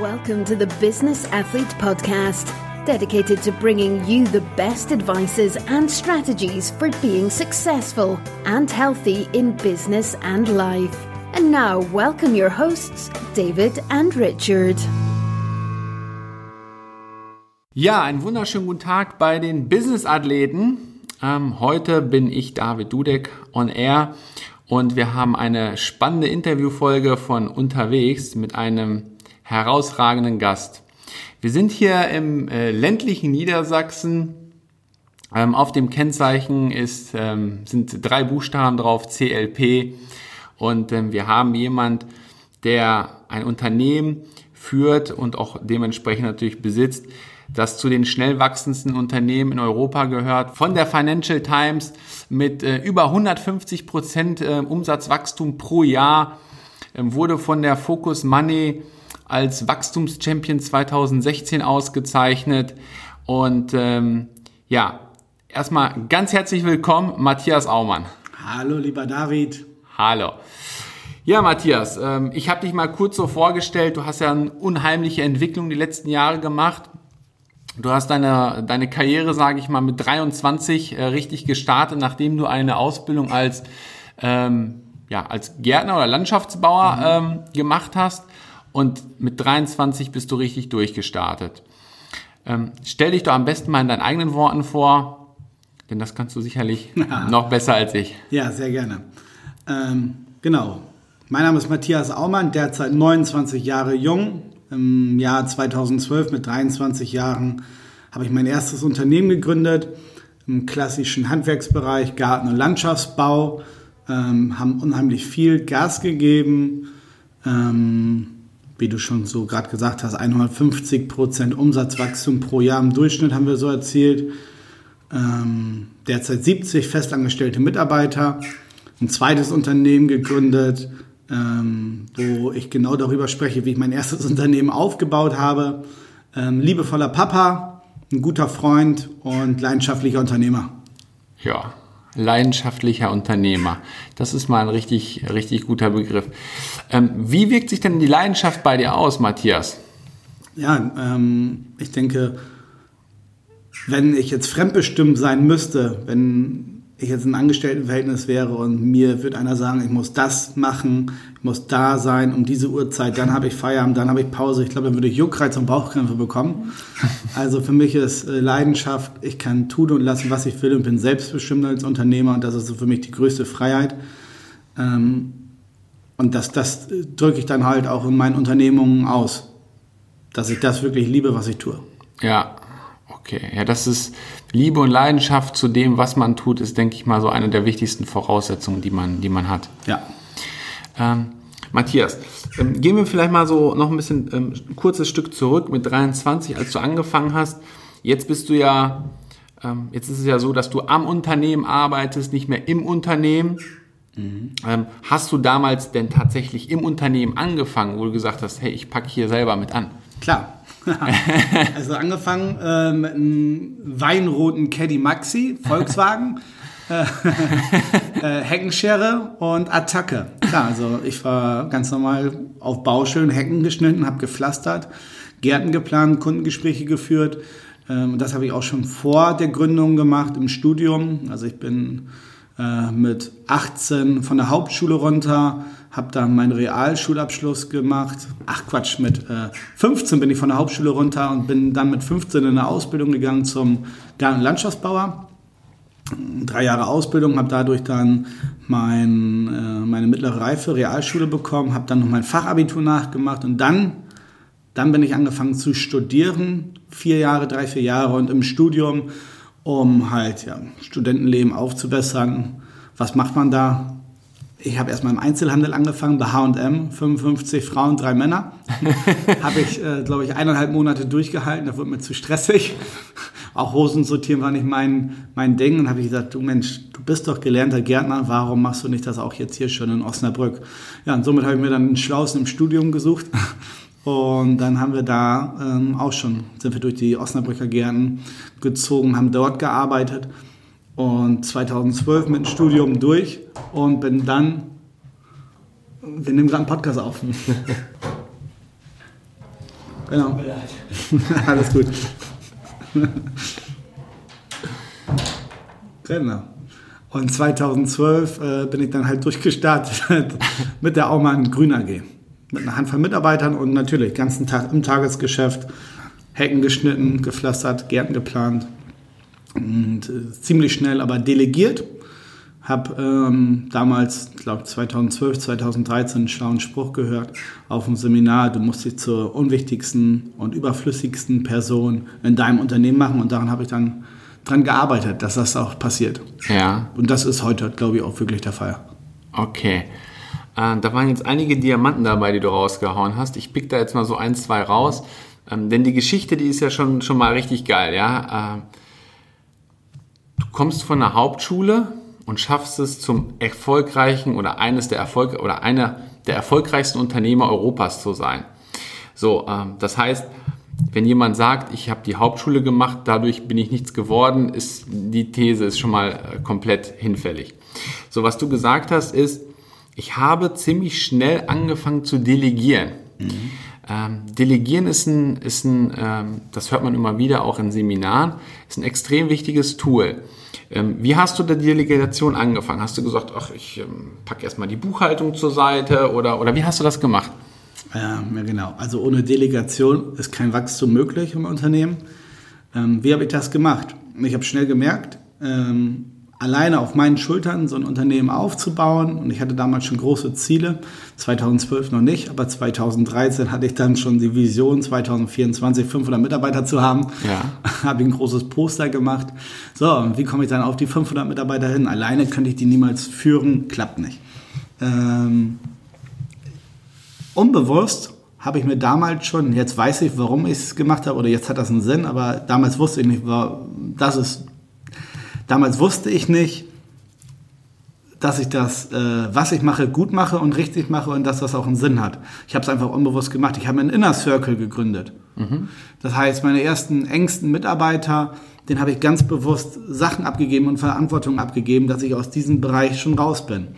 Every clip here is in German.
Welcome to the Business Athlete Podcast, dedicated to bringing you the best advices and strategies for being successful and healthy in business and life. And now, welcome your hosts, David and Richard. Ja, einen wunderschönen guten Tag bei den Business-Athleten. Ähm, heute bin ich David Dudek on Air und wir haben eine spannende Interviewfolge von unterwegs mit einem herausragenden Gast. Wir sind hier im äh, ländlichen Niedersachsen. Ähm, auf dem Kennzeichen ist, ähm, sind drei Buchstaben drauf, CLP. Und ähm, wir haben jemand, der ein Unternehmen führt und auch dementsprechend natürlich besitzt, das zu den schnell wachsendsten Unternehmen in Europa gehört. Von der Financial Times mit äh, über 150 Prozent äh, Umsatzwachstum pro Jahr äh, wurde von der Focus Money als Wachstumschampion 2016 ausgezeichnet. Und ähm, ja, erstmal ganz herzlich willkommen, Matthias Aumann. Hallo, lieber David. Hallo. Ja, Matthias, ähm, ich habe dich mal kurz so vorgestellt. Du hast ja eine unheimliche Entwicklung die letzten Jahre gemacht. Du hast deine, deine Karriere, sage ich mal, mit 23 äh, richtig gestartet, nachdem du eine Ausbildung als, ähm, ja, als Gärtner oder Landschaftsbauer mhm. ähm, gemacht hast und mit 23 bist du richtig durchgestartet. Ähm, stell dich doch am besten mal in deinen eigenen Worten vor, denn das kannst du sicherlich noch besser als ich. Ja, sehr gerne. Ähm, genau. Mein Name ist Matthias Aumann, derzeit 29 Jahre jung. Im Jahr 2012 mit 23 Jahren habe ich mein erstes Unternehmen gegründet im klassischen Handwerksbereich Garten- und Landschaftsbau. Ähm, haben unheimlich viel Gas gegeben. Ähm, wie du schon so gerade gesagt hast, 150 Prozent Umsatzwachstum pro Jahr im Durchschnitt haben wir so erzielt. Ähm, derzeit 70 festangestellte Mitarbeiter. Ein zweites Unternehmen gegründet, ähm, wo ich genau darüber spreche, wie ich mein erstes Unternehmen aufgebaut habe. Ähm, liebevoller Papa, ein guter Freund und leidenschaftlicher Unternehmer. Ja, leidenschaftlicher Unternehmer. Das ist mal ein richtig, richtig guter Begriff. Ähm, wie wirkt sich denn die Leidenschaft bei dir aus, Matthias? Ja, ähm, ich denke, wenn ich jetzt fremdbestimmt sein müsste, wenn ich jetzt ein Angestelltenverhältnis wäre und mir würde einer sagen, ich muss das machen, ich muss da sein um diese Uhrzeit, dann habe ich Feierabend, dann habe ich Pause. Ich glaube, dann würde ich Juckreiz und Bauchkrämpfe bekommen. Also für mich ist äh, Leidenschaft, ich kann tun und lassen, was ich will und bin selbstbestimmt als Unternehmer und das ist für mich die größte Freiheit. Ähm, und das, das drücke ich dann halt auch in meinen Unternehmungen aus, dass ich das wirklich liebe, was ich tue. Ja, okay. Ja, das ist Liebe und Leidenschaft zu dem, was man tut, ist, denke ich mal, so eine der wichtigsten Voraussetzungen, die man, die man hat. Ja. Ähm, Matthias, ähm, gehen wir vielleicht mal so noch ein bisschen ähm, ein kurzes Stück zurück mit 23, als du angefangen hast. Jetzt bist du ja, ähm, jetzt ist es ja so, dass du am Unternehmen arbeitest, nicht mehr im Unternehmen. Mhm. Ähm, hast du damals denn tatsächlich im Unternehmen angefangen, wo du gesagt hast, hey, ich packe hier selber mit an? Klar. also angefangen äh, mit einem weinroten Caddy Maxi, Volkswagen, äh, äh, Heckenschere und Attacke. Klar, also ich war ganz normal auf Baustellen, Hecken geschnitten, habe gepflastert, Gärten geplant, Kundengespräche geführt. Ähm, das habe ich auch schon vor der Gründung gemacht im Studium. Also ich bin äh, mit 18 von der Hauptschule runter, habe dann meinen Realschulabschluss gemacht. Ach Quatsch, mit äh, 15 bin ich von der Hauptschule runter und bin dann mit 15 in eine Ausbildung gegangen zum Garten- und Landschaftsbauer. Drei Jahre Ausbildung, habe dadurch dann mein, äh, meine mittlere Reife, Realschule bekommen, habe dann noch mein Fachabitur nachgemacht und dann, dann bin ich angefangen zu studieren. Vier Jahre, drei, vier Jahre und im Studium, um halt ja, Studentenleben aufzubessern. Was macht man da? Ich habe erstmal im Einzelhandel angefangen, bei H&M, 55 Frauen, drei Männer. habe ich, äh, glaube ich, eineinhalb Monate durchgehalten, da wurde mir zu stressig. Auch Hosen sortieren war nicht mein, mein Ding. Und habe ich gesagt, du Mensch, du bist doch gelernter Gärtner, warum machst du nicht das auch jetzt hier schon in Osnabrück? Ja, und somit habe ich mir dann einen Schlausen im Studium gesucht. Und dann haben wir da ähm, auch schon, sind wir durch die Osnabrücker Gärten gezogen, haben dort gearbeitet und 2012 mit dem Studium durch und bin dann, wir nehmen gerade einen Podcast auf. Genau. Alles gut. genau. Und 2012 äh, bin ich dann halt durchgestartet mit der Aumann Grün AG. Mit einer Handvoll Mitarbeitern und natürlich ganzen Tag im Tagesgeschäft. Hecken geschnitten, gepflastert, Gärten geplant. Und äh, ziemlich schnell aber delegiert. Habe ähm, damals, ich glaube 2012, 2013 einen schlauen Spruch gehört auf dem Seminar, du musst dich zur unwichtigsten und überflüssigsten Person in deinem Unternehmen machen und daran habe ich dann dran gearbeitet, dass das auch passiert. Ja. Und das ist heute, glaube ich, auch wirklich der Fall. Okay. Äh, da waren jetzt einige Diamanten dabei, die du rausgehauen hast. Ich pick da jetzt mal so ein, zwei raus. Ähm, denn die Geschichte, die ist ja schon, schon mal richtig geil, ja. Äh, du kommst von der Hauptschule und schaffst es zum erfolgreichen oder eines der Erfolg oder einer der erfolgreichsten Unternehmer Europas zu sein. So, ähm, das heißt, wenn jemand sagt, ich habe die Hauptschule gemacht, dadurch bin ich nichts geworden, ist die These ist schon mal äh, komplett hinfällig. So, was du gesagt hast, ist, ich habe ziemlich schnell angefangen zu delegieren. Mhm. Ähm, delegieren ist ein, ist ein ähm, das hört man immer wieder auch in Seminaren, ist ein extrem wichtiges Tool. Ähm, wie hast du der Delegation angefangen? Hast du gesagt, ach, ich ähm, packe erstmal die Buchhaltung zur Seite oder, oder wie hast du das gemacht? Ja, ja, genau. Also ohne Delegation ist kein Wachstum möglich im Unternehmen. Ähm, wie habe ich das gemacht? Ich habe schnell gemerkt, ähm, alleine auf meinen Schultern so ein Unternehmen aufzubauen. Und ich hatte damals schon große Ziele. 2012 noch nicht, aber 2013 hatte ich dann schon die Vision, 2024 500 Mitarbeiter zu haben. Ja. habe ich ein großes Poster gemacht. So, und wie komme ich dann auf die 500 Mitarbeiter hin? Alleine könnte ich die niemals führen, klappt nicht. Ähm, unbewusst habe ich mir damals schon, jetzt weiß ich, warum ich es gemacht habe, oder jetzt hat das einen Sinn, aber damals wusste ich nicht, dass es Damals wusste ich nicht, dass ich das, äh, was ich mache, gut mache und richtig mache und dass das auch einen Sinn hat. Ich habe es einfach unbewusst gemacht. Ich habe einen Inner Circle gegründet. Mhm. Das heißt, meine ersten engsten Mitarbeiter, den habe ich ganz bewusst Sachen abgegeben und Verantwortung abgegeben, dass ich aus diesem Bereich schon raus bin.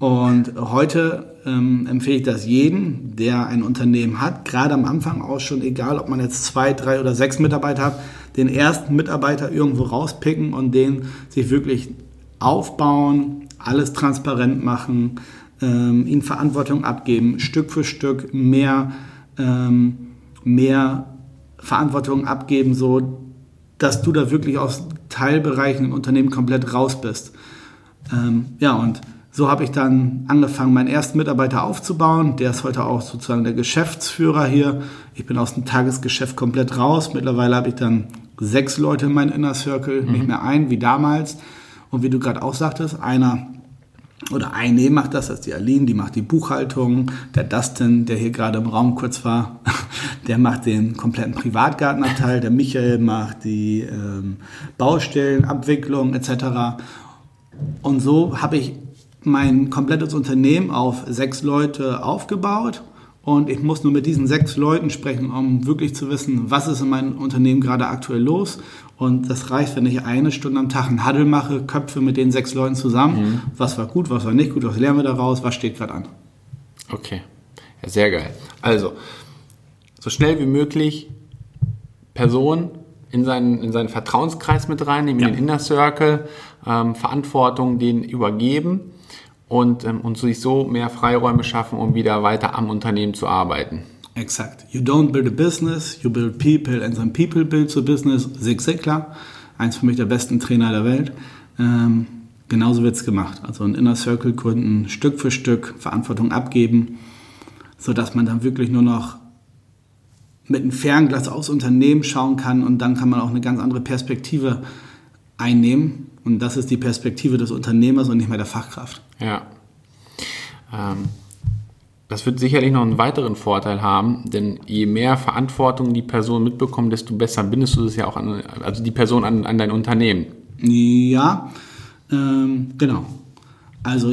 Und heute ähm, empfehle ich das jedem, der ein Unternehmen hat, gerade am Anfang auch schon, egal ob man jetzt zwei, drei oder sechs Mitarbeiter hat, den ersten Mitarbeiter irgendwo rauspicken und den sich wirklich aufbauen, alles transparent machen, ähm, ihnen Verantwortung abgeben, Stück für Stück mehr, ähm, mehr Verantwortung abgeben, so dass du da wirklich aus Teilbereichen im Unternehmen komplett raus bist. Ähm, ja, und so habe ich dann angefangen, meinen ersten Mitarbeiter aufzubauen. Der ist heute auch sozusagen der Geschäftsführer hier. Ich bin aus dem Tagesgeschäft komplett raus. Mittlerweile habe ich dann sechs Leute in meinem Inner Circle, mhm. nicht mehr ein wie damals. Und wie du gerade auch sagtest, einer oder eine macht das, das ist die Aline, die macht die Buchhaltung. Der Dustin, der hier gerade im Raum kurz war, der macht den kompletten Privatgartenabteil. Der Michael macht die ähm, Baustellenabwicklung etc. Und so habe ich mein komplettes Unternehmen auf sechs Leute aufgebaut und ich muss nur mit diesen sechs Leuten sprechen, um wirklich zu wissen, was ist in meinem Unternehmen gerade aktuell los. Und das reicht, wenn ich eine Stunde am Tag einen Huddle mache, Köpfe mit den sechs Leuten zusammen. Mhm. Was war gut, was war nicht gut, was lernen wir daraus, was steht gerade an. Okay, ja, sehr geil. Also, so schnell wie möglich Personen in seinen, in seinen Vertrauenskreis mit reinnehmen, ja. in den Inner Circle, ähm, Verantwortung denen übergeben und, ähm, und sich so mehr Freiräume schaffen, um wieder weiter am Unternehmen zu arbeiten. Exakt. You don't build a business, you build people and then people build the business. Zig Ziglar, eins für mich der besten Trainer der Welt. Ähm, genauso wird es gemacht. Also ein Inner Circle gründen, Stück für Stück Verantwortung abgeben, sodass man dann wirklich nur noch mit einem Fernglas aufs Unternehmen schauen kann und dann kann man auch eine ganz andere Perspektive einnehmen. Und das ist die Perspektive des Unternehmers und nicht mehr der Fachkraft. Ja. Ähm, das wird sicherlich noch einen weiteren Vorteil haben, denn je mehr Verantwortung die Person mitbekommt, desto besser bindest du es ja auch an, also die Person an, an dein Unternehmen. Ja, ähm, genau. Also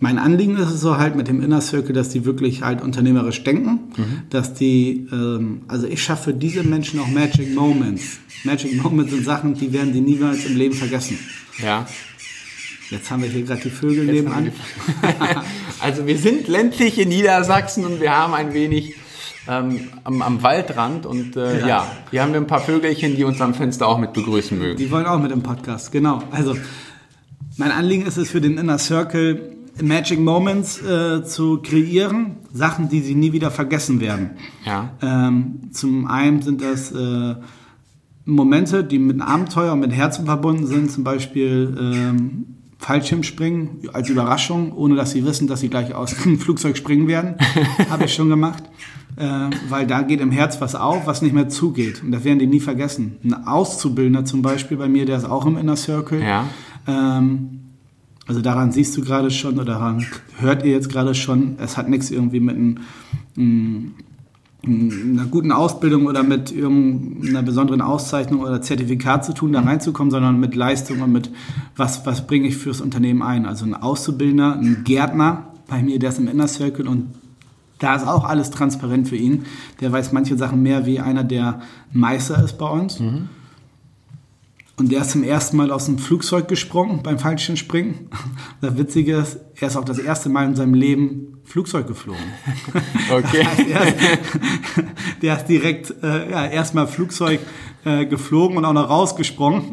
mein Anliegen ist es so halt mit dem Inner Circle, dass die wirklich halt unternehmerisch denken, mhm. dass die, ähm, also ich schaffe diese Menschen auch Magic Moments. Magic Moments sind Sachen, die werden die niemals im Leben vergessen. Ja. Jetzt haben wir hier gerade die Vögel Jetzt nebenan. also wir sind ländlich in Niedersachsen und wir haben ein wenig ähm, am, am, Waldrand und äh, ja. ja, hier haben wir ein paar Vögelchen, die uns am Fenster auch mit begrüßen mögen. Die wollen auch mit im Podcast, genau. Also mein Anliegen ist es für den Inner Circle Magic Moments äh, zu kreieren, Sachen, die sie nie wieder vergessen werden. Ja. Ähm, zum einen sind das äh, Momente, die mit Abenteuer und mit Herzen verbunden sind, zum Beispiel ähm, Fallschirmspringen als Überraschung, ohne dass sie wissen, dass sie gleich aus dem Flugzeug springen werden. Habe ich schon gemacht. Äh, weil da geht im Herz was auf, was nicht mehr zugeht. Und das werden die nie vergessen. Ein Auszubildender zum Beispiel bei mir, der ist auch im Inner Circle. Ja. Ähm, also daran siehst du gerade schon oder daran hört ihr jetzt gerade schon, es hat nichts irgendwie mit einem, einer guten Ausbildung oder mit irgendeiner besonderen Auszeichnung oder Zertifikat zu tun, da reinzukommen, sondern mit Leistung und mit was, was bringe ich fürs Unternehmen ein. Also ein Auszubildender, ein Gärtner bei mir, der ist im Inner Circle und da ist auch alles transparent für ihn. Der weiß manche Sachen mehr wie einer, der Meister ist bei uns. Mhm. Und der ist zum ersten Mal aus dem Flugzeug gesprungen beim Fallschirmspringen. Das Witzige ist, er ist auch das erste Mal in seinem Leben Flugzeug geflogen. Okay. Das heißt, der, ist, der, ist, direkt äh, ja, erstmal Flugzeug äh, geflogen und auch noch rausgesprungen.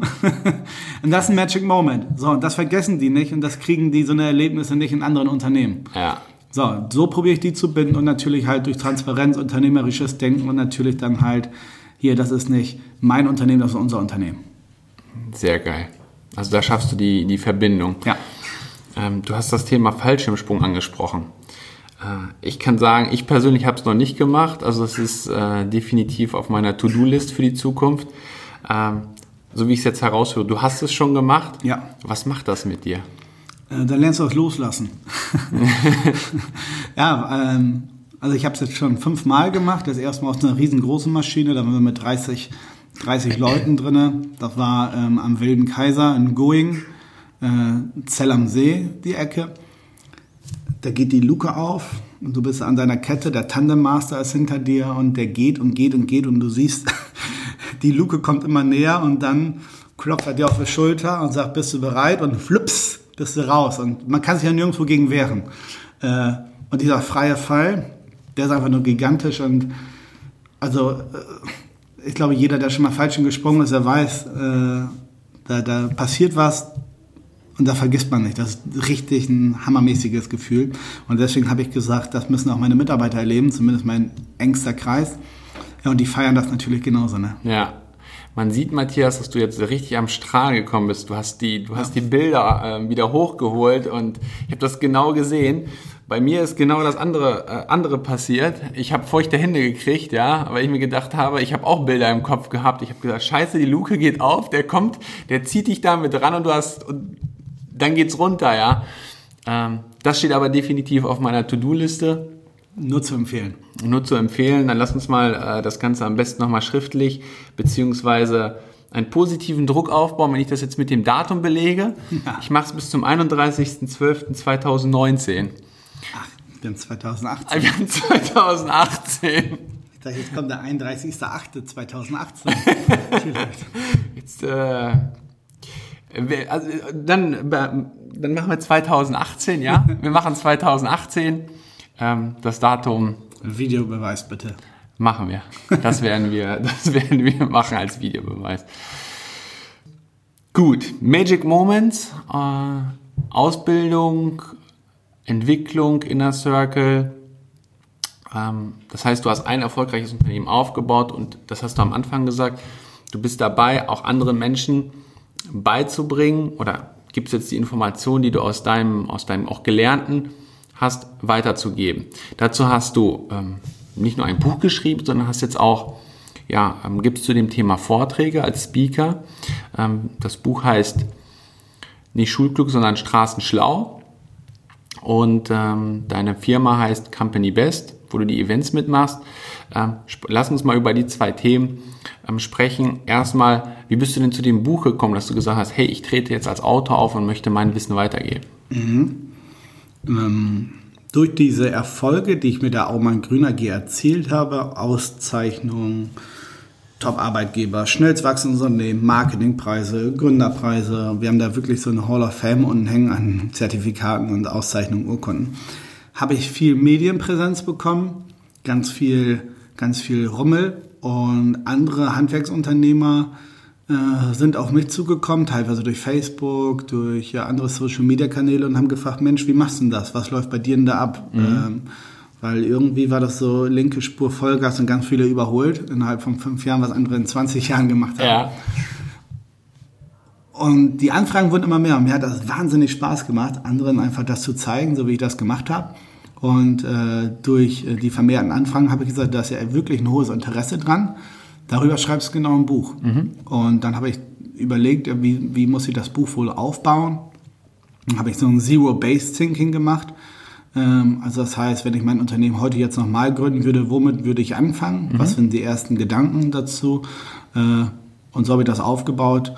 und das ist ein Magic Moment. So, und das vergessen die nicht und das kriegen die so eine Erlebnisse nicht in anderen Unternehmen. Ja. So, so probiere ich die zu binden und natürlich halt durch Transparenz, unternehmerisches Denken und natürlich dann halt, hier, das ist nicht mein Unternehmen, das ist unser Unternehmen. Sehr geil. Also da schaffst du die, die Verbindung. Ja. Ähm, du hast das Thema Fallschirmsprung angesprochen. Äh, ich kann sagen, ich persönlich habe es noch nicht gemacht. Also es ist äh, definitiv auf meiner To-Do-List für die Zukunft. Ähm, so wie ich es jetzt heraushöre, du hast es schon gemacht. Ja. Was macht das mit dir? Äh, dann lernst du das loslassen. ja, ähm, also ich habe es jetzt schon fünfmal gemacht. Das erste Mal aus einer riesengroßen Maschine, da waren wir mit 30 30 Leuten drin. Das war ähm, am Wilden Kaiser in Going, äh, Zell am See, die Ecke. Da geht die Luke auf und du bist an deiner Kette, der Tandemmaster ist hinter dir und der geht und geht und geht und du siehst, die Luke kommt immer näher und dann klopft er dir auf die Schulter und sagt, bist du bereit? Und flups, bist du raus. Und man kann sich ja nirgendwo gegen wehren. Äh, und dieser freie Fall, der ist einfach nur gigantisch und also äh, ich glaube, jeder, der schon mal falsch gesprungen ist, der weiß, äh, da, da passiert was und da vergisst man nicht. Das ist richtig ein hammermäßiges Gefühl. Und deswegen habe ich gesagt, das müssen auch meine Mitarbeiter erleben, zumindest mein engster Kreis. Ja, und die feiern das natürlich genauso. Ne? Ja. Man sieht, Matthias, dass du jetzt richtig am Strahl gekommen bist. Du hast die, du hast die Bilder äh, wieder hochgeholt und ich habe das genau gesehen. Bei mir ist genau das andere, äh, andere passiert. Ich habe feuchte Hände gekriegt, ja, weil ich mir gedacht habe, ich habe auch Bilder im Kopf gehabt. Ich habe gesagt, scheiße, die Luke geht auf, der kommt, der zieht dich da mit ran und du hast, und dann geht's runter, ja. Ähm, das steht aber definitiv auf meiner To-Do-Liste. Nur zu empfehlen. Nur zu empfehlen. Dann lass uns mal äh, das Ganze am besten nochmal schriftlich, beziehungsweise einen positiven Druck aufbauen, wenn ich das jetzt mit dem Datum belege. Ja. Ich mache es bis zum 31.12.2019. Ach, wir haben 2018. Wir haben 2018. Ich dachte, jetzt kommt der 31.08.2018. jetzt, äh, also, dann, dann machen wir 2018, ja? Wir machen 2018. Ähm, das Datum. Videobeweis bitte. Machen wir. Das werden wir, das werden wir machen als Videobeweis. Gut, Magic Moments, äh, Ausbildung, Entwicklung, Inner Circle. Ähm, das heißt, du hast ein erfolgreiches Unternehmen aufgebaut und das hast du am Anfang gesagt. Du bist dabei, auch anderen Menschen beizubringen oder gibst jetzt die Informationen, die du aus deinem, aus deinem auch Gelernten hast, weiterzugeben. Dazu hast du ähm, nicht nur ein Buch geschrieben, sondern hast jetzt auch, ja, ähm, gibst zu dem Thema Vorträge als Speaker. Ähm, das Buch heißt nicht Schulglück, sondern Straßenschlau. Und ähm, deine Firma heißt Company Best, wo du die Events mitmachst. Ähm, lass uns mal über die zwei Themen ähm, sprechen. Erstmal, wie bist du denn zu dem Buch gekommen, dass du gesagt hast, hey, ich trete jetzt als Autor auf und möchte mein Wissen weitergeben? Mhm. Ähm, durch diese Erfolge, die ich mit der Aumann Grüner G erzielt habe, Auszeichnungen, Top-Arbeitgeber, schnellst wachsendes Unternehmen, Marketingpreise, Gründerpreise. Wir haben da wirklich so eine Hall of Fame und hängen an Zertifikaten und Auszeichnungen, Urkunden. Habe ich viel Medienpräsenz bekommen, ganz viel ganz viel Rummel und andere Handwerksunternehmer äh, sind auf mich zugekommen, teilweise durch Facebook, durch ja, andere Social-Media-Kanäle und haben gefragt, Mensch, wie machst du denn das? Was läuft bei dir denn da ab? Mhm. Ähm, weil irgendwie war das so linke Spur Vollgas und ganz viele überholt innerhalb von fünf Jahren, was andere in 20 Jahren gemacht haben. Ja. Und die Anfragen wurden immer mehr und mir hat das wahnsinnig Spaß gemacht, anderen einfach das zu zeigen, so wie ich das gemacht habe. Und äh, durch äh, die vermehrten Anfragen habe ich gesagt, da ist ja wirklich ein hohes Interesse dran. Darüber schreibst du genau ein Buch. Mhm. Und dann habe ich überlegt, wie, wie muss ich das Buch wohl aufbauen. Dann habe ich so ein Zero-Based-Thinking gemacht. Ähm, also das heißt, wenn ich mein Unternehmen heute jetzt nochmal gründen würde, womit würde ich anfangen? Mhm. Was sind die ersten Gedanken dazu? Äh, und so habe ich das aufgebaut.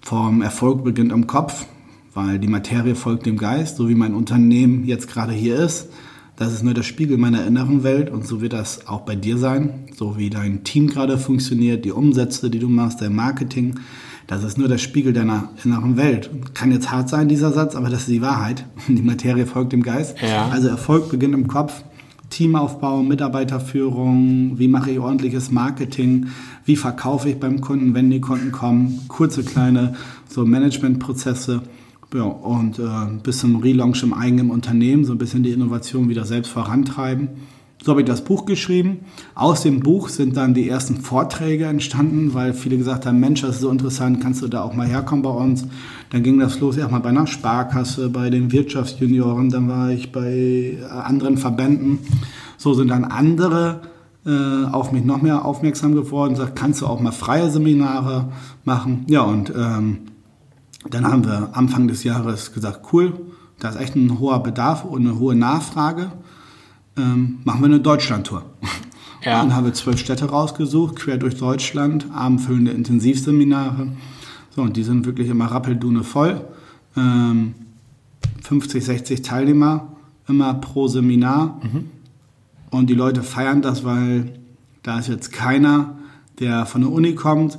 Vom Erfolg beginnt im Kopf, weil die Materie folgt dem Geist, so wie mein Unternehmen jetzt gerade hier ist. Das ist nur der Spiegel meiner inneren Welt und so wird das auch bei dir sein, so wie dein Team gerade funktioniert, die Umsätze, die du machst, dein Marketing. Das ist nur der Spiegel deiner inneren Welt. Kann jetzt hart sein, dieser Satz, aber das ist die Wahrheit. Die Materie folgt dem Geist. Ja. Also Erfolg beginnt im Kopf. Teamaufbau, Mitarbeiterführung, wie mache ich ordentliches Marketing, wie verkaufe ich beim Kunden, wenn die Kunden kommen, kurze kleine so Managementprozesse ja, und äh, bis zum Relaunch im eigenen Unternehmen, so ein bisschen die Innovation wieder selbst vorantreiben. So habe ich das Buch geschrieben. Aus dem Buch sind dann die ersten Vorträge entstanden, weil viele gesagt haben, Mensch, das ist so interessant, kannst du da auch mal herkommen bei uns. Dann ging das los erstmal bei einer Sparkasse, bei den Wirtschaftsjunioren, dann war ich bei äh, anderen Verbänden. So sind dann andere äh, auf mich noch mehr aufmerksam geworden, sagt, kannst du auch mal freie Seminare machen. Ja, und ähm, dann haben wir Anfang des Jahres gesagt, cool, da ist echt ein hoher Bedarf und eine hohe Nachfrage ähm, machen wir eine Deutschlandtour. Ja. Dann haben wir zwölf Städte rausgesucht, quer durch Deutschland, abendfüllende Intensivseminare. So, und die sind wirklich immer rappeldune voll. Ähm, 50, 60 Teilnehmer immer pro Seminar. Mhm. Und die Leute feiern das, weil da ist jetzt keiner, der von der Uni kommt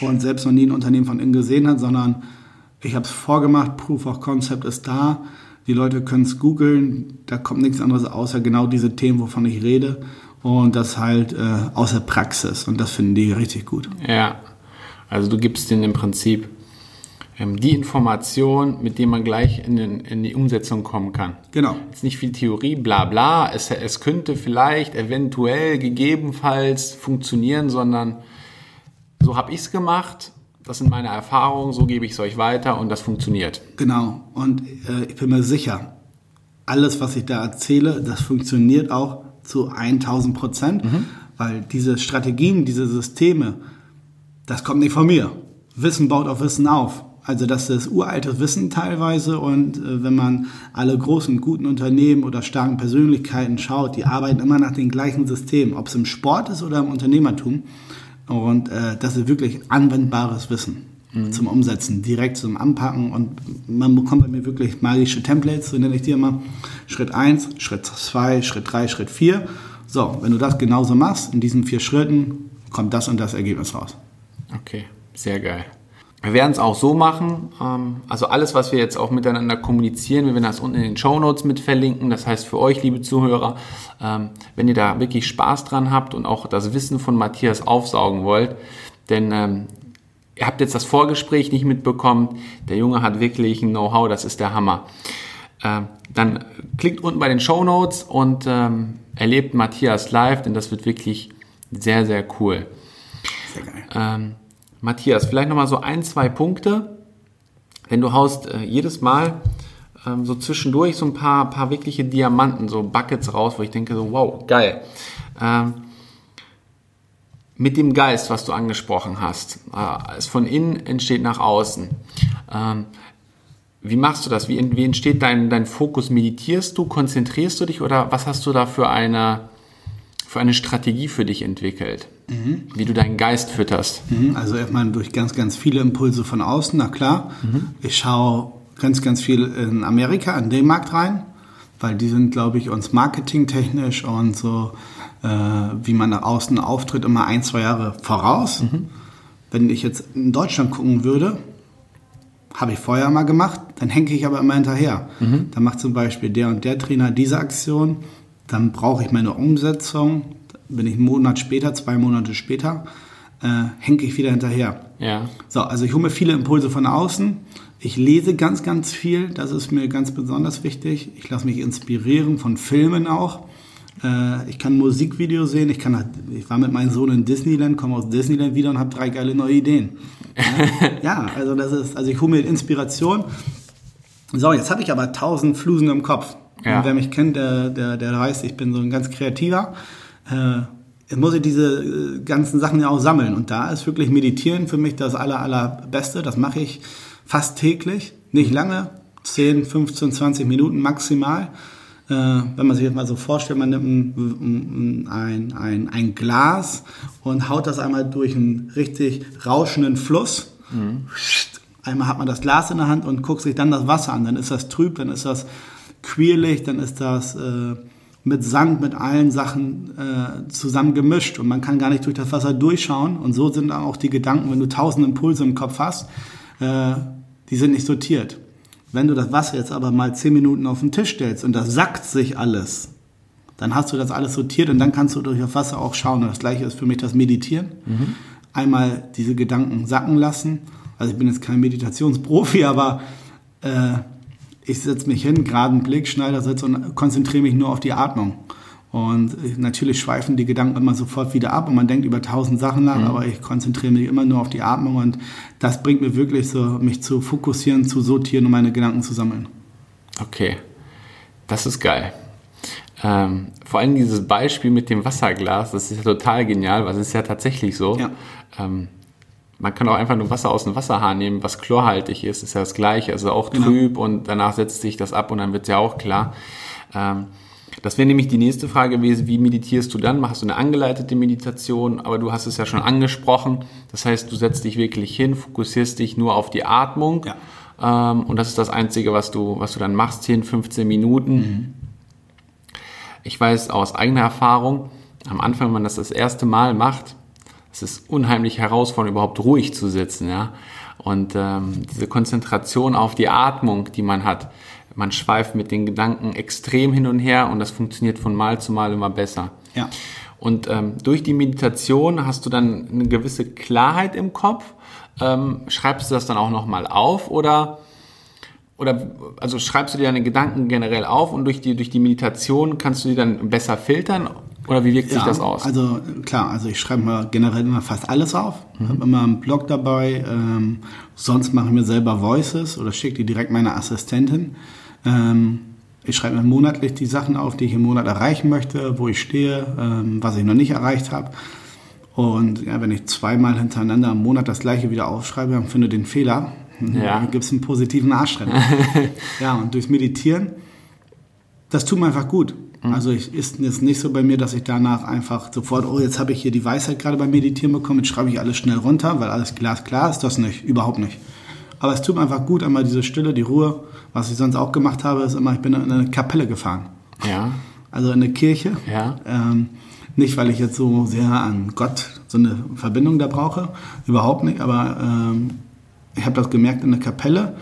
und selbst noch nie ein Unternehmen von innen gesehen hat, sondern ich habe es vorgemacht, Proof of Concept ist da. Die Leute können es googeln, da kommt nichts anderes außer genau diese Themen, wovon ich rede. Und das halt äh, aus der Praxis. Und das finden die richtig gut. Ja, also du gibst denen im Prinzip ähm, die Information, mit der man gleich in, den, in, die Umsetzung kommen kann. Genau. Jetzt nicht viel Theorie, bla bla. Es, es könnte vielleicht, eventuell, gegebenenfalls funktionieren, sondern so habe ich es gemacht das sind meine Erfahrungen, so gebe ich es euch weiter und das funktioniert. Genau. Und äh, ich bin mir sicher, alles, was ich da erzähle, das funktioniert auch zu 1000 Prozent, mhm. weil diese Strategien, diese Systeme, das kommt nicht von mir. Wissen baut auf Wissen auf. Also das ist uraltes Wissen teilweise und äh, wenn man alle großen, guten Unternehmen oder starken Persönlichkeiten schaut, die arbeiten immer nach den gleichen Systemen, ob es im Sport ist oder im Unternehmertum. Und äh, das ist wirklich anwendbares Wissen mhm. zum Umsetzen, direkt zum Anpacken. Und man bekommt bei mir wirklich magische Templates, so nenne ich die immer. Schritt 1, Schritt 2, Schritt 3, Schritt 4. So, wenn du das genauso machst, in diesen vier Schritten, kommt das und das Ergebnis raus. Okay, sehr geil. Wir werden es auch so machen, ähm, also alles, was wir jetzt auch miteinander kommunizieren, wir werden das unten in den Show Notes mit verlinken. Das heißt für euch, liebe Zuhörer, ähm, wenn ihr da wirklich Spaß dran habt und auch das Wissen von Matthias aufsaugen wollt, denn ähm, ihr habt jetzt das Vorgespräch nicht mitbekommen, der Junge hat wirklich ein Know-how, das ist der Hammer. Dann klickt unten bei den Show Notes und erlebt Matthias live, denn das wird wirklich sehr, sehr cool. Sehr geil. Matthias, vielleicht nochmal so ein, zwei Punkte. Denn du haust äh, jedes Mal ähm, so zwischendurch so ein paar, paar wirkliche Diamanten, so Buckets raus, wo ich denke so, wow, geil. Ähm, mit dem Geist, was du angesprochen hast, äh, es von innen entsteht nach außen. Ähm, wie machst du das? Wie, wie entsteht dein, dein Fokus? Meditierst du, konzentrierst du dich oder was hast du da für eine, für eine Strategie für dich entwickelt? Mhm. Wie du deinen Geist fütterst. Mhm. Also erstmal durch ganz, ganz viele Impulse von außen, na klar. Mhm. Ich schaue ganz, ganz viel in Amerika, in den Markt rein, weil die sind, glaube ich, uns marketingtechnisch und so, äh, wie man nach außen auftritt, immer ein, zwei Jahre voraus. Mhm. Wenn ich jetzt in Deutschland gucken würde, habe ich vorher mal gemacht, dann hänge ich aber immer hinterher. Mhm. Dann macht zum Beispiel der und der Trainer diese Aktion, dann brauche ich meine Umsetzung, bin ich einen Monat später, zwei Monate später, äh, hänge ich wieder hinterher. Ja. So, also ich hole mir viele Impulse von außen. Ich lese ganz, ganz viel. Das ist mir ganz besonders wichtig. Ich lasse mich inspirieren von Filmen auch. Äh, ich kann Musikvideos sehen. Ich, kann, halt, ich war mit meinem Sohn in Disneyland, komme aus Disneyland wieder und habe drei geile neue Ideen. Ja, ja, also das ist, also ich hole mir Inspiration. So, jetzt habe ich aber tausend Flusen im Kopf. Ja. Und wer mich kennt, der, der, der weiß, ich bin so ein ganz kreativer. Äh, jetzt muss ich diese äh, ganzen Sachen ja auch sammeln. Und da ist wirklich Meditieren für mich das aller, allerbeste. Das mache ich fast täglich. Nicht lange, 10, 15, 20 Minuten maximal. Äh, wenn man sich das mal so vorstellt, man nimmt ein, ein, ein, ein Glas und haut das einmal durch einen richtig rauschenden Fluss. Einmal hat man das Glas in der Hand und guckt sich dann das Wasser an. Dann ist das trüb, dann ist das quirlig, dann ist das äh, mit Sand, mit allen Sachen äh, zusammen gemischt und man kann gar nicht durch das Wasser durchschauen. Und so sind dann auch die Gedanken, wenn du tausend Impulse im Kopf hast, äh, die sind nicht sortiert. Wenn du das Wasser jetzt aber mal zehn Minuten auf den Tisch stellst und das sackt sich alles, dann hast du das alles sortiert und dann kannst du durch das Wasser auch schauen. Und das gleiche ist für mich das Meditieren. Einmal diese Gedanken sacken lassen. Also ich bin jetzt kein Meditationsprofi, aber äh, ich setze mich hin, geraden Blick, Schneidersitz und konzentriere mich nur auf die Atmung. Und äh, natürlich schweifen die Gedanken immer sofort wieder ab und man denkt über tausend Sachen nach, aber ich konzentriere mich immer nur auf die Atmung und das bringt mir wirklich so, mich zu fokussieren, zu sortieren und meine Gedanken zu sammeln. Okay, das ist geil. Ähm, vor allem dieses Beispiel mit dem Wasserglas, das ist ja total genial, weil es ist ja tatsächlich so. Ja. Ähm, man kann auch einfach nur Wasser aus dem Wasserhahn nehmen, was chlorhaltig ist, ist ja das gleiche, also auch trüb und danach setzt sich das ab und dann wird es ja auch klar. Ähm, das wäre nämlich die nächste Frage gewesen, wie meditierst du dann? Machst du eine angeleitete Meditation? Aber du hast es ja schon angesprochen. Das heißt, du setzt dich wirklich hin, fokussierst dich nur auf die Atmung. Ja. Ähm, und das ist das Einzige, was du, was du dann machst, 10, 15 Minuten. Ich weiß aus eigener Erfahrung, am Anfang, wenn man das das erste Mal macht, es ist unheimlich herausfordernd, überhaupt ruhig zu sitzen, ja. Und ähm, diese Konzentration auf die Atmung, die man hat, man schweift mit den Gedanken extrem hin und her und das funktioniert von Mal zu Mal immer besser. Ja. Und ähm, durch die Meditation hast du dann eine gewisse Klarheit im Kopf. Ähm, schreibst du das dann auch nochmal auf oder oder also schreibst du dir deine Gedanken generell auf und durch die durch die Meditation kannst du die dann besser filtern oder wie wirkt sich das aus? Also klar, also ich schreibe mir generell immer fast alles auf. Mhm. Habe immer einen Blog dabei. Ähm, sonst mache ich mir selber Voices oder schicke die direkt meiner Assistentin. Ähm, ich schreibe mir monatlich die Sachen auf, die ich im Monat erreichen möchte, wo ich stehe, ähm, was ich noch nicht erreicht habe. Und ja, wenn ich zweimal hintereinander im Monat das gleiche wieder aufschreibe und finde den Fehler, Ja. dann gibt es einen positiven Arschtritt. ja, und durchs Meditieren, das tut mir einfach gut. Also ich ist jetzt nicht so bei mir, dass ich danach einfach sofort, oh, jetzt habe ich hier die Weisheit gerade beim Meditieren bekommen, jetzt schreibe ich alles schnell runter, weil alles glasklar ist, das nicht, überhaupt nicht. Aber es tut mir einfach gut, einmal diese Stille, die Ruhe. Was ich sonst auch gemacht habe, ist immer, ich bin in eine Kapelle gefahren. ja, Also in eine Kirche. Ja. Ähm, nicht, weil ich jetzt so sehr an Gott so eine Verbindung da brauche, überhaupt nicht, aber ähm, ich habe das gemerkt in der Kapelle.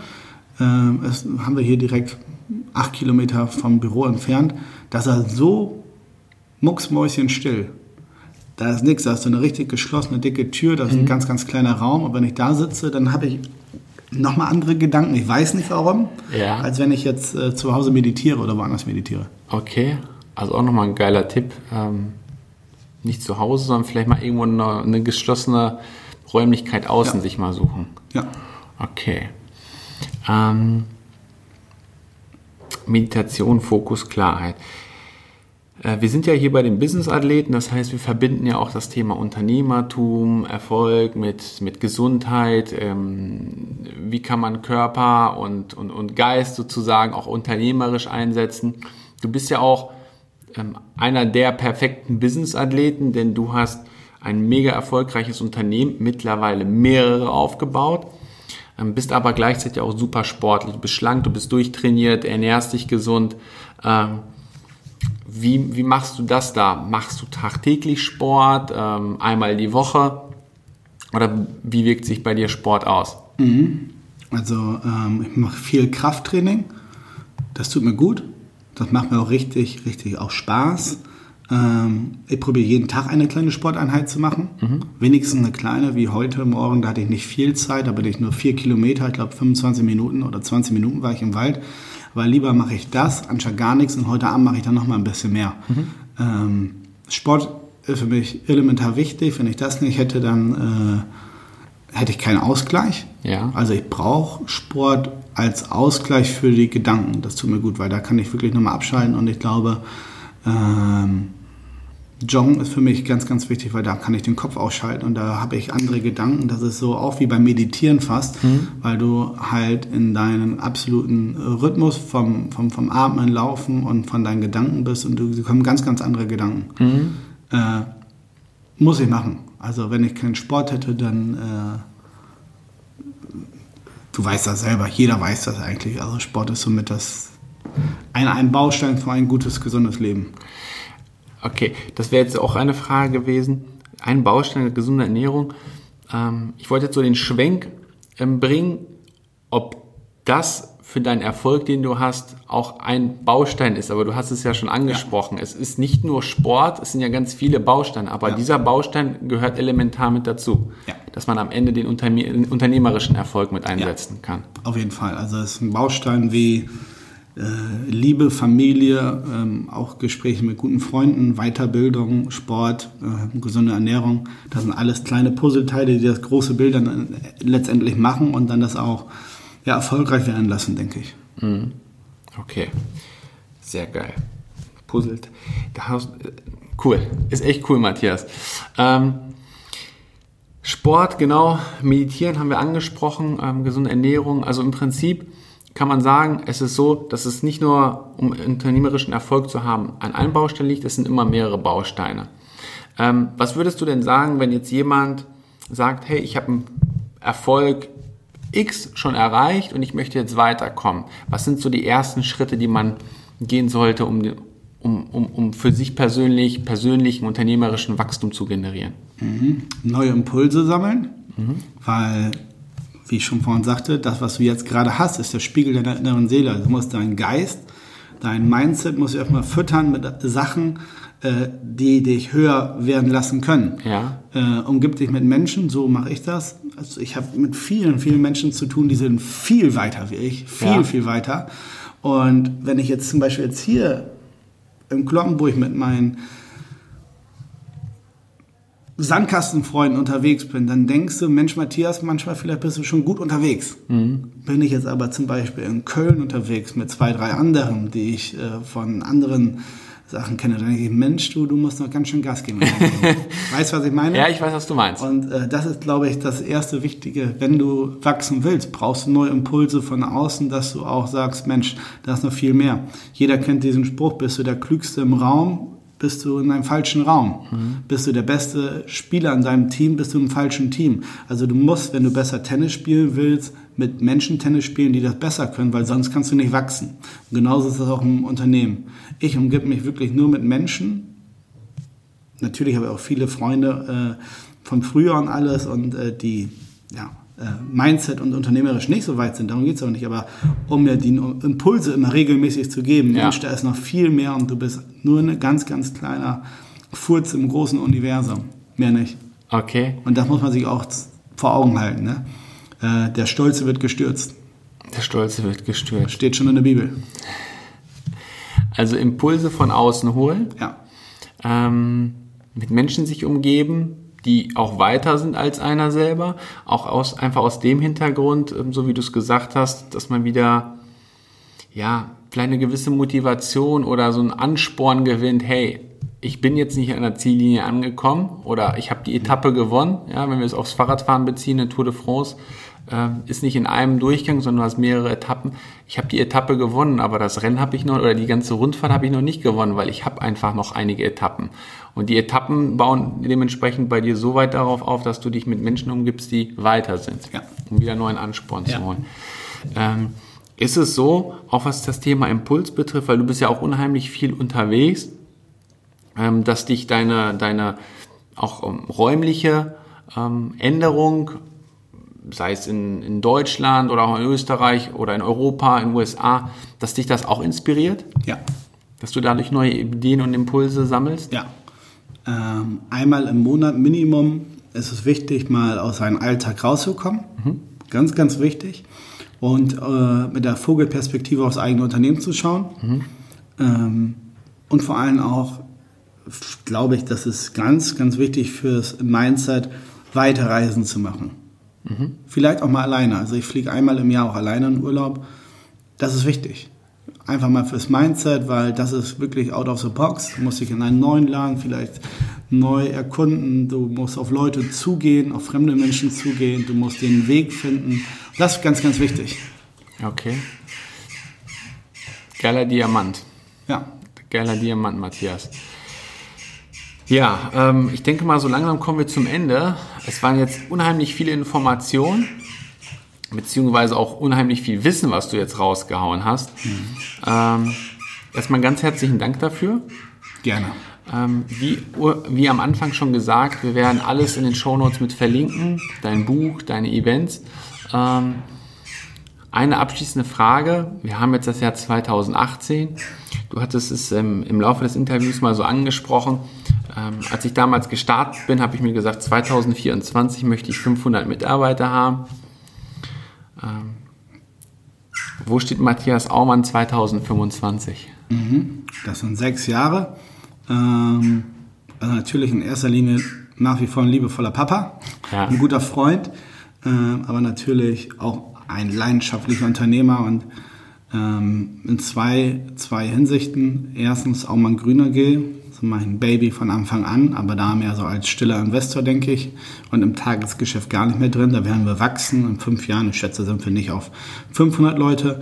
Ähm, das haben wir hier direkt acht Kilometer vom Büro entfernt. Das ist so mucksmäuschenstill. Da ist nichts, da ist so eine richtig geschlossene, dicke Tür, da ist ein ganz, ganz kleiner Raum. Und wenn ich da sitze, dann habe ich nochmal andere Gedanken. Ich weiß nicht warum, Ja. als wenn ich jetzt äh, zu Hause meditiere oder woanders meditiere. okay. Also auch nochmal ein geiler Tipp. Ähm, nicht zu Hause, sondern vielleicht mal irgendwo eine, eine geschlossene Räumlichkeit außen Ja. sich mal suchen. Ja. Okay. Ähm, Meditation, Fokus, Klarheit. Äh, Wir sind ja hier bei den Business-Athleten, das heißt, wir verbinden ja auch das Thema Unternehmertum, Erfolg mit, mit Gesundheit. Ähm, wie kann man Körper und, und, und Geist sozusagen auch unternehmerisch einsetzen? Du bist ja auch ähm, einer der perfekten Business-Athleten, denn du hast ein mega erfolgreiches Unternehmen, mittlerweile mehrere aufgebaut, bist aber gleichzeitig auch super sportlich. Du bist schlank, du bist durchtrainiert, ernährst dich gesund. Ähm, wie, wie machst du das da? Machst du tagtäglich Sport, ähm, einmal die Woche? Oder wie wirkt sich bei dir Sport aus? Also ähm, ich mache viel Krafttraining. Das tut mir gut. Das macht mir auch richtig, richtig auch Spaß. Ähm, ich probiere jeden Tag eine kleine Sporteinheit zu machen. Mhm. Wenigstens eine kleine, wie heute Morgen. Da hatte ich nicht viel Zeit, da bin ich nur vier Kilometer, ich glaube 25 Minuten oder 20 Minuten war ich im Wald. Weil lieber mache ich das, anstatt gar nichts. Und heute Abend mache ich dann noch mal ein bisschen mehr. Mhm. Ähm, Sport ist für mich elementar wichtig. Wenn ich das nicht hätte, dann äh, hätte ich keinen Ausgleich. Ja. Also ich brauche Sport als Ausgleich für die Gedanken. Das tut mir gut, weil da kann ich wirklich nochmal abschalten. Und ich glaube, ähm, Joggen ist für mich ganz, ganz wichtig, weil da kann ich den Kopf ausschalten und da habe ich andere Gedanken. Das ist so auch wie beim Meditieren fast, mhm. weil du halt in deinen absoluten Rhythmus vom, vom, vom Atmen, Laufen und von deinen Gedanken bist und du kommen ganz, ganz andere Gedanken. Mhm. Äh, muss ich machen. Also wenn ich keinen Sport hätte, dann äh, du weißt das selber, jeder weiß das eigentlich. Also Sport ist somit das ein, ein Baustein für ein gutes, gesundes Leben. Okay, das wäre jetzt auch eine Frage gewesen. Ein Baustein der gesunden Ernährung. Ähm, ich wollte jetzt so den Schwenk ähm, bringen, ob das für deinen Erfolg, den du hast, auch ein Baustein ist. Aber du hast es ja schon angesprochen. Ja. Es ist nicht nur Sport, es sind ja ganz viele Bausteine. Aber ja. dieser Baustein gehört elementar mit dazu, ja. dass man am Ende den unternehmerischen Erfolg mit einsetzen kann. Auf jeden Fall. Also es ist ein Baustein wie Liebe, Familie, ähm, auch Gespräche mit guten Freunden, Weiterbildung, Sport, äh, gesunde Ernährung. Das sind alles kleine Puzzleteile, die das große Bild dann äh, letztendlich machen und dann das auch ja, erfolgreich werden lassen, denke ich. Mhm. Okay, sehr geil. Puzzelt. cool, ist echt cool, Matthias. Ähm, Sport, genau, Meditieren haben wir angesprochen, ähm, gesunde Ernährung. Also im Prinzip kann man sagen, es ist so, dass es nicht nur, um unternehmerischen Erfolg zu haben, an einem Baustein liegt, es sind immer mehrere Bausteine. Ähm, was würdest du denn sagen, wenn jetzt jemand sagt, hey, ich habe einen Erfolg X schon erreicht und ich möchte jetzt weiterkommen? Was sind so die ersten Schritte, die man gehen sollte, um, um, um, um für sich persönlich, persönlichen unternehmerischen Wachstum zu generieren? Mhm. Neue Impulse sammeln, mhm. weil wie ich schon vorhin sagte, das, was du jetzt gerade hast, ist der Spiegel deiner inneren Seele. Also du musst deinen Geist, dein Mindset musst du erstmal füttern mit Sachen, äh, die dich höher werden lassen können. Ja. Äh, umgib dich mit Menschen, so mache ich das. Also ich habe mit vielen, vielen Menschen zu tun, die sind viel weiter wie ich, viel, ja. viel weiter. Und wenn ich jetzt zum Beispiel jetzt hier im Kloppenburg mit meinen Sandkastenfreunden unterwegs bin, dann denkst du, Mensch, Matthias, manchmal vielleicht bist du schon gut unterwegs. Mhm. Bin ich jetzt aber zum Beispiel in Köln unterwegs mit zwei, drei anderen, die ich äh, von anderen Sachen kenne, dann denke ich, Mensch, du, du musst noch ganz schön Gas geben. weißt du, was ich meine? Ja, ich weiß, was du meinst. Und äh, das ist, glaube ich, das erste Wichtige. Wenn du wachsen willst, brauchst du neue Impulse von außen, dass du auch sagst, Mensch, da ist noch viel mehr. Jeder kennt diesen Spruch, bist du der Klügste im Raum, bist du in einem falschen Raum. Mhm. Bist du der beste Spieler in deinem Team, bist du im falschen Team. Also du musst, wenn du besser Tennis spielen willst, mit Menschen Tennis spielen, die das besser können, weil sonst kannst du nicht wachsen. Und genauso ist das auch im Unternehmen. Ich umgebe mich wirklich nur mit Menschen. Natürlich habe ich auch viele Freunde äh, von früher und alles und äh, die ja, Mindset und unternehmerisch nicht so weit sind, darum geht es auch nicht, aber um mir die Impulse immer regelmäßig zu geben, ja. Mensch, da ist noch viel mehr und du bist nur ein ganz, ganz kleiner Furz im großen Universum, mehr nicht. Okay. Und das muss man sich auch vor Augen halten. Ne? Äh, der Stolze wird gestürzt. Der Stolze wird gestürzt. Steht schon in der Bibel. Also Impulse von außen holen. Ja. Ähm, mit Menschen sich umgeben, die auch weiter sind als einer selber. Auch aus, einfach aus dem Hintergrund, ähm, so wie du es gesagt hast, dass man wieder, ja, vielleicht eine gewisse Motivation oder so einen Ansporn gewinnt, hey, ich bin jetzt nicht an der Ziellinie angekommen oder ich habe die Etappe gewonnen. Ja, wenn wir es aufs Fahrradfahren beziehen, eine Tour de France, ist nicht in einem Durchgang, sondern du hast mehrere Etappen. Ich habe die Etappe gewonnen, aber das Rennen habe ich noch oder die ganze Rundfahrt habe ich noch nicht gewonnen, weil ich habe einfach noch einige Etappen. Und die Etappen bauen dementsprechend bei dir so weit darauf auf, dass du dich mit Menschen umgibst, die weiter sind, ja. um wieder neuen Ansporn ja. zu holen. Ähm, ist es so, auch was das Thema Impuls betrifft, weil du bist ja auch unheimlich viel unterwegs, ähm, dass dich deine, deine auch ähm, räumliche ähm, Änderung sei es in, in Deutschland oder auch in Österreich oder in Europa, in den USA, dass dich das auch inspiriert? Ja. Dass du dadurch neue Ideen und Impulse sammelst? Ja. Ähm, einmal im Monat Minimum ist es wichtig, mal aus seinem Alltag rauszukommen. Mhm. Ganz, ganz wichtig. Und äh, mit der Vogelperspektive aufs eigene Unternehmen zu schauen. Mhm. Ähm, und vor allem auch, glaube ich, das ist ganz, ganz wichtig fürs Mindset, Weiterreisen zu machen. Mhm. Vielleicht auch mal alleine. Also ich fliege einmal im Jahr auch alleine in Urlaub. Das ist wichtig. Einfach mal fürs Mindset, weil das ist wirklich out of the box. Du musst dich in einen neuen Land vielleicht neu erkunden. Du musst auf Leute zugehen, auf fremde Menschen zugehen. Du musst den Weg finden. Das ist ganz, ganz wichtig. Okay. Geiler Diamant. Ja. Geiler Diamant, Matthias. Ja, ähm, ich denke mal, so langsam kommen wir zum Ende. Es waren jetzt unheimlich viele Informationen, beziehungsweise auch unheimlich viel Wissen, was du jetzt rausgehauen hast. Mhm. Ähm, erstmal ganz herzlichen Dank dafür. Gerne. Ähm, wie, wie am Anfang schon gesagt, wir werden alles in den Shownotes mit verlinken, dein Buch, deine Events. Ähm, eine abschließende Frage. Wir haben jetzt das Jahr 2018. Du hattest es ähm, im Laufe des Interviews mal so angesprochen. Ähm, als ich damals gestartet bin, habe ich mir gesagt, 2024 möchte ich 500 Mitarbeiter haben. Ähm, wo steht Matthias Aumann 2025? Mhm, das sind sechs Jahre. Ähm, also natürlich in erster Linie nach wie vor ein liebevoller Papa, ja. ein guter Freund, äh, aber natürlich auch ein leidenschaftlicher Unternehmer und ähm, in zwei, zwei Hinsichten. Erstens Aumann Grüner G, so mein Baby von Anfang an, aber da mehr so als stiller Investor, denke ich, und im Tagesgeschäft gar nicht mehr drin. Da werden wir wachsen. In fünf Jahren, ich schätze, sind wir nicht auf 500 Leute,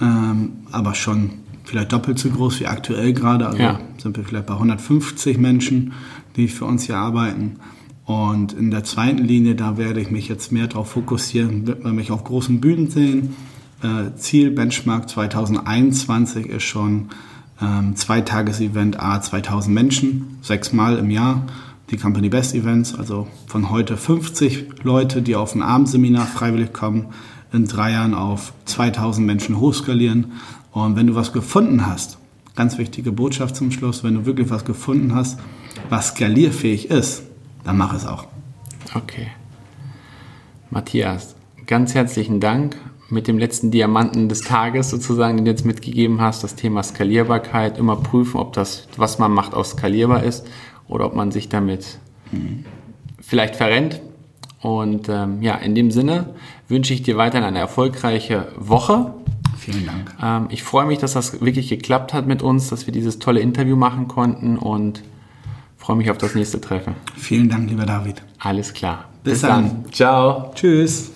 ähm, aber schon vielleicht doppelt so groß wie aktuell gerade. Also ja. sind wir vielleicht bei 150 Menschen, die für uns hier arbeiten. Und in der zweiten Linie, da werde ich mich jetzt mehr darauf fokussieren, wird man mich auf großen Bühnen sehen. Äh, Ziel Benchmark 2021 ist schon ähm, Zweitages-Event A 2000 Menschen, sechsmal im Jahr. Die Company Best Events, also von heute 50 Leute, die auf ein Abendseminar freiwillig kommen, in drei Jahren auf 2000 Menschen hochskalieren. Und wenn du was gefunden hast, ganz wichtige Botschaft zum Schluss, wenn du wirklich was gefunden hast, was skalierfähig ist, dann mach es auch. Okay. Matthias, ganz herzlichen Dank mit dem letzten Diamanten des Tages sozusagen, den du jetzt mitgegeben hast, das Thema Skalierbarkeit, immer prüfen, ob das, was man macht, auch skalierbar ist oder ob man sich damit mhm. vielleicht verrennt. Und ähm, ja, in dem Sinne wünsche ich dir weiterhin eine erfolgreiche Woche. Vielen Dank. Ähm, ich freue mich, dass das wirklich geklappt hat mit uns, dass wir dieses tolle Interview machen konnten und freue mich auf das nächste Treffen. Vielen Dank, lieber David. Alles klar. Bis, Bis dann. dann. Ciao. Tschüss.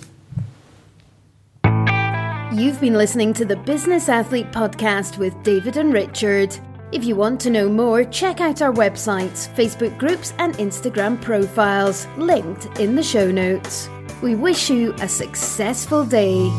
You've been listening to the Business Athlete Podcast with David and Richard. If you want to know more, check out our websites, Facebook groups, and Instagram profiles, linked in the show notes. We wish you a successful day.